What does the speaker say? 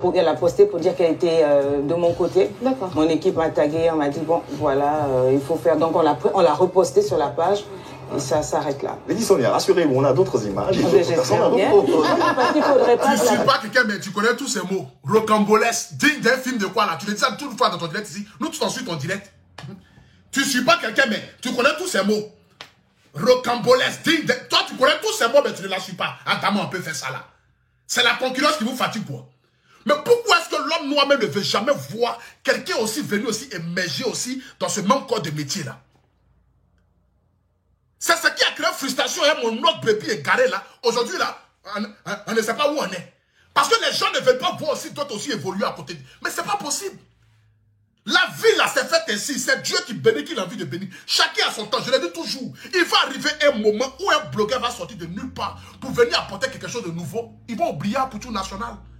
Elle a posté pour dire qu'elle était euh, de mon côté. D'accord. Mon équipe m'a tagué, on m'a dit bon voilà, euh, il faut faire. Donc on l'a on l'a reposté sur la page et ça s'arrête là. Mais dis Sonia, rassurez-vous, on a d'autres images. Ah, J'espère bien. Parce qu'il faudrait pas. Tu que suis pas quelqu'un, mais tu connais tous ces mots. Rocambolesque, digne d'un film de quoi là? Tu le dis ça toute fois dans ton direct ici. Nous, tout ensuite, ton direct. Tu suis pas quelqu'un, mais tu connais tous ces mots. Rocambolesque, digne de... Toi, tu connais tous ces mots, mais tu ne la suis pas. Attends, on peut faire ça là. C'est la concurrence qui vous fatigue, quoi. Mais pourquoi est-ce que l'homme noir ne veut jamais voir quelqu'un aussi venu aussi émerger aussi dans ce même corps de métier là C'est ce qui a créé frustration et mon autre bébé égaré là. Aujourd'hui là, on, ne sait pas où on est. Parce que les gens ne veulent pas voir aussi d'autres aussi évoluer à côté. Mais c'est pas possible. La vie là s'est faite ainsi. C'est Dieu qui bénit, qui a envie de bénir. Chacun a son temps. Je l'ai dit toujours. Il va arriver un moment où un blogueur va sortir de nulle part pour venir apporter quelque chose de nouveau. Ils vont oublier un couture national.